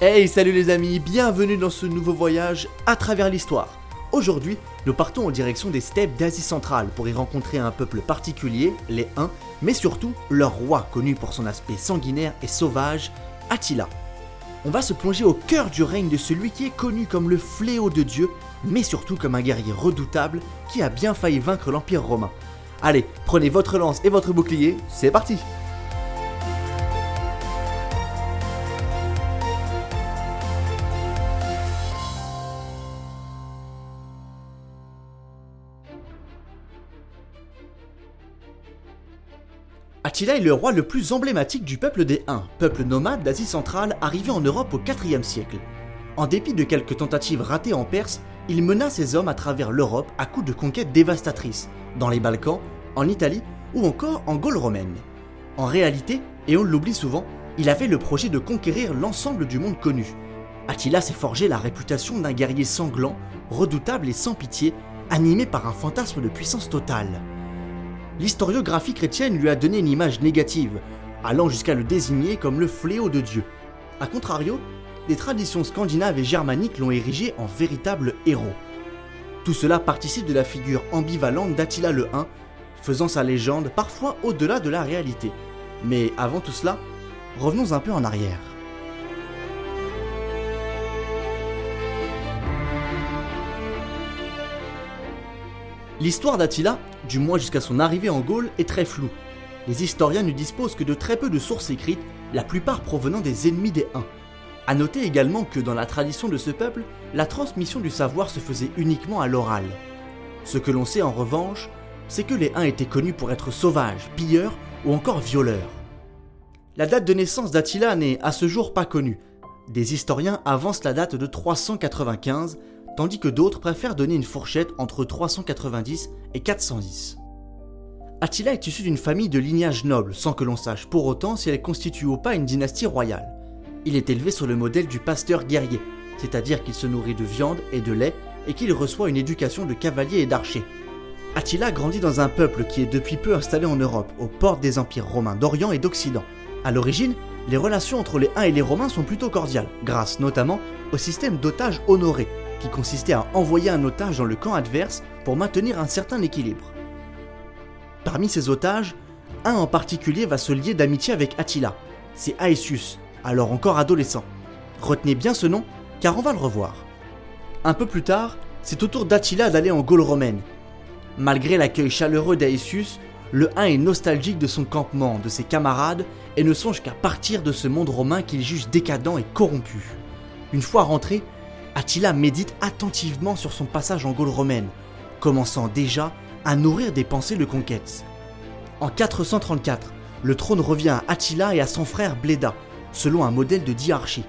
Hey salut les amis, bienvenue dans ce nouveau voyage à travers l'histoire. Aujourd'hui, nous partons en direction des steppes d'Asie centrale pour y rencontrer un peuple particulier, les Huns, mais surtout leur roi connu pour son aspect sanguinaire et sauvage, Attila. On va se plonger au cœur du règne de celui qui est connu comme le fléau de Dieu, mais surtout comme un guerrier redoutable qui a bien failli vaincre l'Empire romain. Allez, prenez votre lance et votre bouclier, c'est parti Attila est le roi le plus emblématique du peuple des Huns, peuple nomade d'Asie centrale arrivé en Europe au IVe siècle. En dépit de quelques tentatives ratées en Perse, il mena ses hommes à travers l'Europe à coups de conquêtes dévastatrices, dans les Balkans, en Italie ou encore en Gaule romaine. En réalité, et on l'oublie souvent, il avait le projet de conquérir l'ensemble du monde connu. Attila s'est forgé la réputation d'un guerrier sanglant, redoutable et sans pitié, animé par un fantasme de puissance totale l'historiographie chrétienne lui a donné une image négative, allant jusqu'à le désigner comme le fléau de Dieu. A contrario, les traditions scandinaves et germaniques l'ont érigé en véritable héros. Tout cela participe de la figure ambivalente d'Attila le Hun, faisant sa légende parfois au-delà de la réalité. Mais avant tout cela, revenons un peu en arrière. L'histoire d'Attila, du moins jusqu'à son arrivée en Gaule, est très floue. Les historiens ne disposent que de très peu de sources écrites, la plupart provenant des ennemis des Huns. A noter également que dans la tradition de ce peuple, la transmission du savoir se faisait uniquement à l'oral. Ce que l'on sait en revanche, c'est que les Huns étaient connus pour être sauvages, pilleurs ou encore violeurs. La date de naissance d'Attila n'est à ce jour pas connue. Des historiens avancent la date de 395, tandis que d'autres préfèrent donner une fourchette entre 390 et 410. Attila est issu d'une famille de lignage noble, sans que l'on sache pour autant si elle constitue ou pas une dynastie royale. Il est élevé sur le modèle du pasteur guerrier, c'est-à-dire qu'il se nourrit de viande et de lait et qu'il reçoit une éducation de cavalier et d'archer. Attila grandit dans un peuple qui est depuis peu installé en Europe, aux portes des empires romains d'Orient et d'Occident. À l'origine, les relations entre les Huns et les Romains sont plutôt cordiales, grâce notamment au système d'otages honorés, qui consistait à envoyer un otage dans le camp adverse pour maintenir un certain équilibre. Parmi ces otages, un en particulier va se lier d'amitié avec Attila, c'est Aesius, alors encore adolescent. Retenez bien ce nom, car on va le revoir. Un peu plus tard, c'est au tour d'Attila d'aller en Gaule romaine. Malgré l'accueil chaleureux d'Aesius, le 1 est nostalgique de son campement, de ses camarades, et ne songe qu'à partir de ce monde romain qu'il juge décadent et corrompu. Une fois rentré, Attila médite attentivement sur son passage en Gaule romaine, commençant déjà à nourrir des pensées de conquête. En 434, le trône revient à Attila et à son frère Bléda, selon un modèle de diarchie.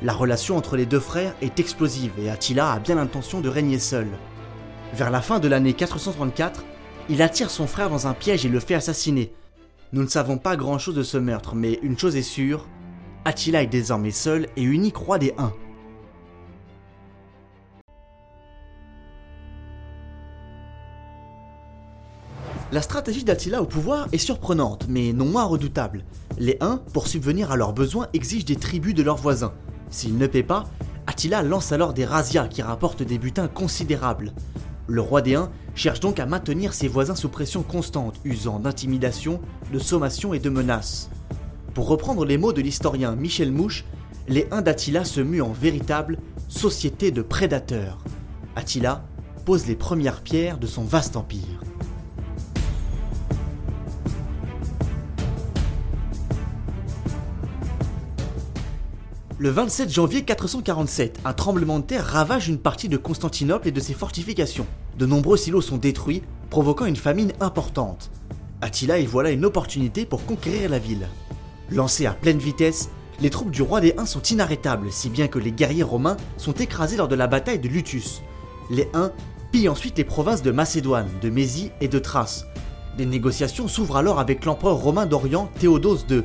La relation entre les deux frères est explosive et Attila a bien l'intention de régner seul. Vers la fin de l'année 434, il attire son frère dans un piège et le fait assassiner. Nous ne savons pas grand-chose de ce meurtre, mais une chose est sûre, Attila est désormais seul et unique roi des Huns. La stratégie d'Attila au pouvoir est surprenante, mais non moins redoutable. Les Huns, pour subvenir à leurs besoins, exigent des tribus de leurs voisins. S'ils ne paient pas, Attila lance alors des razzias qui rapportent des butins considérables. Le roi des Huns cherche donc à maintenir ses voisins sous pression constante, usant d'intimidation, de sommation et de menaces. Pour reprendre les mots de l'historien Michel Mouche, les Huns d'Attila se muent en véritable société de prédateurs. Attila pose les premières pierres de son vaste empire. Le 27 janvier 447, un tremblement de terre ravage une partie de Constantinople et de ses fortifications. De nombreux silos sont détruits, provoquant une famine importante. Attila y voilà une opportunité pour conquérir la ville. Lancés à pleine vitesse, les troupes du roi des Huns sont inarrêtables, si bien que les guerriers romains sont écrasés lors de la bataille de Lutus. Les Huns pillent ensuite les provinces de Macédoine, de Mésie et de Thrace. Des négociations s'ouvrent alors avec l'empereur romain d'Orient Théodose II,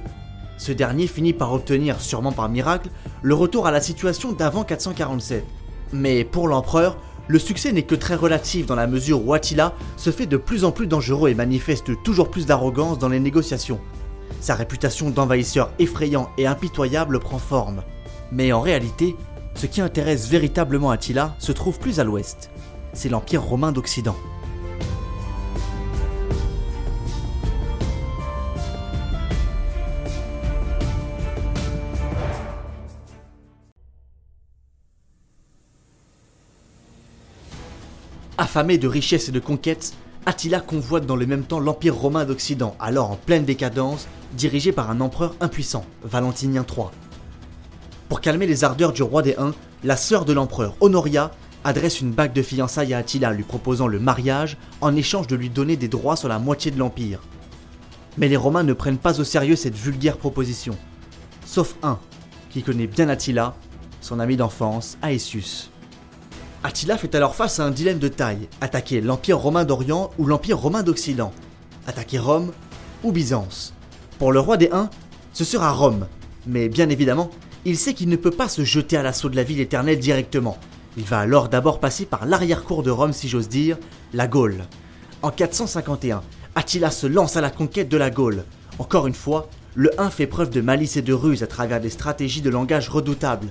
ce dernier finit par obtenir, sûrement par miracle, le retour à la situation d'avant 447. Mais pour l'empereur, le succès n'est que très relatif dans la mesure où Attila se fait de plus en plus dangereux et manifeste toujours plus d'arrogance dans les négociations. Sa réputation d'envahisseur effrayant et impitoyable prend forme. Mais en réalité, ce qui intéresse véritablement Attila se trouve plus à l'ouest. C'est l'Empire romain d'Occident. Affamé de richesses et de conquêtes, Attila convoite dans le même temps l'Empire romain d'Occident, alors en pleine décadence, dirigé par un empereur impuissant, Valentinien III. Pour calmer les ardeurs du roi des Huns, la sœur de l'empereur, Honoria, adresse une bague de fiançailles à Attila lui proposant le mariage en échange de lui donner des droits sur la moitié de l'Empire. Mais les Romains ne prennent pas au sérieux cette vulgaire proposition. Sauf un, qui connaît bien Attila, son ami d'enfance, Aetius. Attila fait alors face à un dilemme de taille, attaquer l'Empire romain d'Orient ou l'Empire romain d'Occident, attaquer Rome ou Byzance. Pour le roi des Huns, ce sera Rome, mais bien évidemment, il sait qu'il ne peut pas se jeter à l'assaut de la ville éternelle directement. Il va alors d'abord passer par l'arrière-cour de Rome, si j'ose dire, la Gaule. En 451, Attila se lance à la conquête de la Gaule. Encore une fois, le Hun fait preuve de malice et de ruse à travers des stratégies de langage redoutables.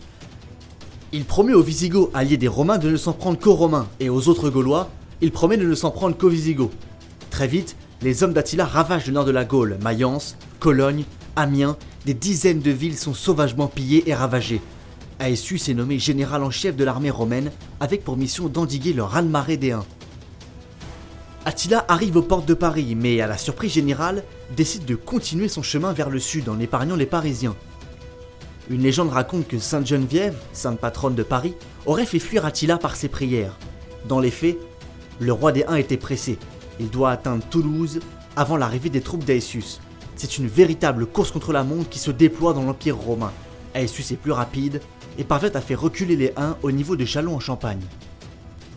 Il promet aux Visigoths, alliés des Romains, de ne s'en prendre qu'aux Romains, et aux autres Gaulois, il promet de ne s'en prendre qu'aux Visigoths. Très vite, les hommes d'Attila ravagent le nord de la Gaule, Mayence, Cologne, Amiens, des dizaines de villes sont sauvagement pillées et ravagées. Aetius est nommé général en chef de l'armée romaine, avec pour mission d'endiguer le Huns. Attila arrive aux portes de Paris, mais à la surprise générale, décide de continuer son chemin vers le sud en épargnant les Parisiens. Une légende raconte que Sainte Geneviève, sainte patronne de Paris, aurait fait fuir Attila par ses prières. Dans les faits, le roi des Huns était pressé. Il doit atteindre Toulouse avant l'arrivée des troupes d'Aesius. C'est une véritable course contre la montre qui se déploie dans l'Empire romain. Aesius est plus rapide et parvient à faire reculer les Huns au niveau de Châlons en Champagne.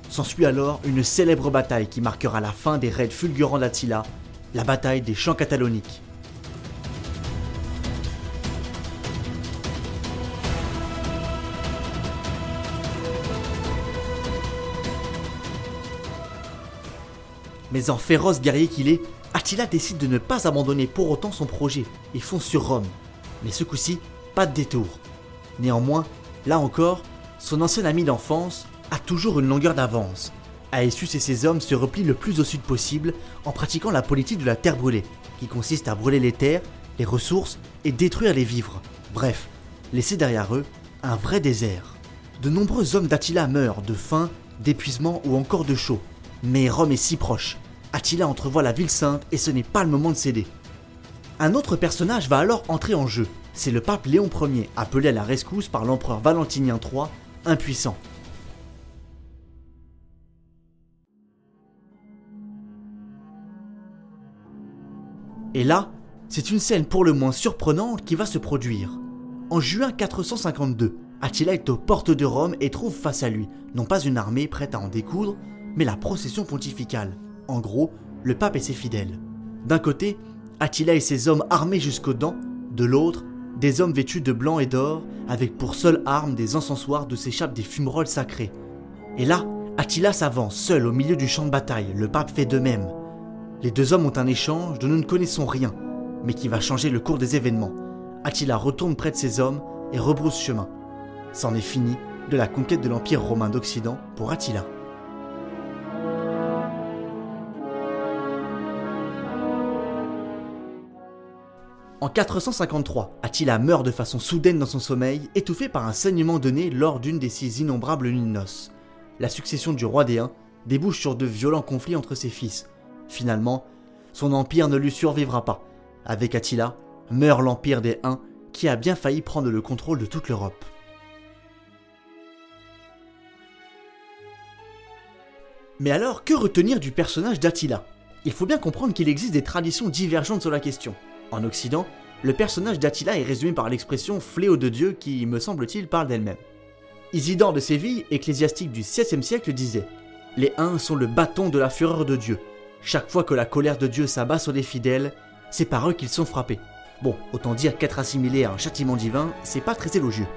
S'ensuit alors une célèbre bataille qui marquera la fin des raids fulgurants d'Attila, la bataille des champs cataloniques. Mais en féroce guerrier qu'il est, Attila décide de ne pas abandonner pour autant son projet et fonce sur Rome. Mais ce coup-ci, pas de détour. Néanmoins, là encore, son ancien ami d'enfance a toujours une longueur d'avance. Aesius et ses hommes se replient le plus au sud possible en pratiquant la politique de la terre brûlée, qui consiste à brûler les terres, les ressources et détruire les vivres. Bref, laisser derrière eux un vrai désert. De nombreux hommes d'Attila meurent de faim, d'épuisement ou encore de chaud. Mais Rome est si proche. Attila entrevoit la ville sainte et ce n'est pas le moment de céder. Un autre personnage va alors entrer en jeu. C'est le pape Léon Ier, appelé à la rescousse par l'empereur Valentinien III, impuissant. Et là, c'est une scène pour le moins surprenante qui va se produire. En juin 452, Attila est aux portes de Rome et trouve face à lui, non pas une armée prête à en découdre, mais la procession pontificale. En gros, le pape et ses fidèles. D'un côté, Attila et ses hommes armés jusqu'aux dents, de l'autre, des hommes vêtus de blanc et d'or, avec pour seule arme des encensoirs d'où s'échappent des fumerolles sacrées. Et là, Attila s'avance seul au milieu du champ de bataille, le pape fait de même. Les deux hommes ont un échange dont nous ne connaissons rien, mais qui va changer le cours des événements. Attila retourne près de ses hommes et rebrousse chemin. C'en est fini de la conquête de l'Empire romain d'Occident pour Attila. En 453, Attila meurt de façon soudaine dans son sommeil, étouffé par un saignement donné lors d'une des six innombrables nuits de noces. La succession du roi des Huns débouche sur de violents conflits entre ses fils. Finalement, son empire ne lui survivra pas. Avec Attila, meurt l'empire des Huns qui a bien failli prendre le contrôle de toute l'Europe. Mais alors, que retenir du personnage d'Attila? Il faut bien comprendre qu'il existe des traditions divergentes sur la question. En Occident, le personnage d'Attila est résumé par l'expression fléau de Dieu qui, me semble-t-il, parle d'elle-même. Isidore de Séville, ecclésiastique du XVIe siècle, disait Les uns sont le bâton de la fureur de Dieu. Chaque fois que la colère de Dieu s'abat sur les fidèles, c'est par eux qu'ils sont frappés. Bon, autant dire qu'être assimilé à un châtiment divin, c'est pas très élogieux.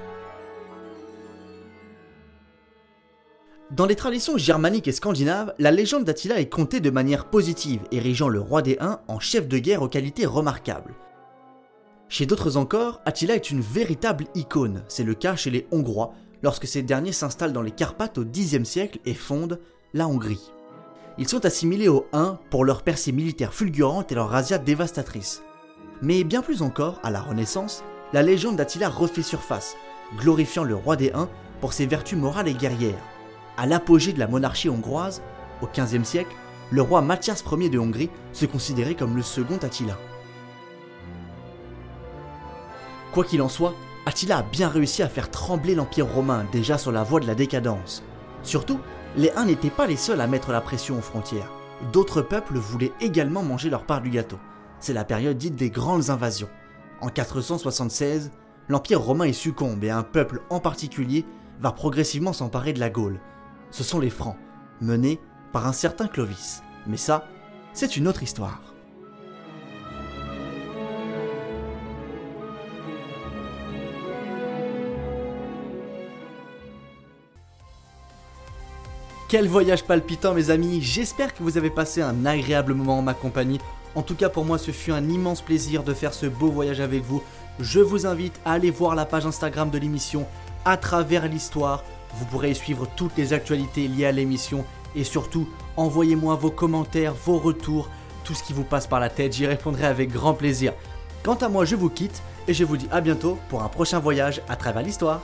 Dans les traditions germaniques et scandinaves, la légende d'Attila est contée de manière positive, érigeant le roi des Huns en chef de guerre aux qualités remarquables. Chez d'autres encore, Attila est une véritable icône. C'est le cas chez les Hongrois, lorsque ces derniers s'installent dans les Carpates au Xe siècle et fondent la Hongrie. Ils sont assimilés aux Huns pour leur percée militaire fulgurante et leur razzia dévastatrice. Mais bien plus encore, à la Renaissance, la légende d'Attila refait surface, glorifiant le roi des Huns pour ses vertus morales et guerrières. À l'apogée de la monarchie hongroise, au XVe siècle, le roi Mathias Ier de Hongrie se considérait comme le second Attila. Quoi qu'il en soit, Attila a bien réussi à faire trembler l'Empire romain déjà sur la voie de la décadence. Surtout, les Huns n'étaient pas les seuls à mettre la pression aux frontières. D'autres peuples voulaient également manger leur part du gâteau. C'est la période dite des grandes invasions. En 476, l'Empire romain y succombe et un peuple en particulier va progressivement s'emparer de la Gaule. Ce sont les Francs, menés par un certain Clovis. Mais ça, c'est une autre histoire. Quel voyage palpitant mes amis, j'espère que vous avez passé un agréable moment en ma compagnie. En tout cas pour moi ce fut un immense plaisir de faire ce beau voyage avec vous. Je vous invite à aller voir la page Instagram de l'émission à travers l'histoire. Vous pourrez y suivre toutes les actualités liées à l'émission et surtout envoyez-moi vos commentaires, vos retours, tout ce qui vous passe par la tête, j'y répondrai avec grand plaisir. Quant à moi je vous quitte et je vous dis à bientôt pour un prochain voyage à travers l'histoire.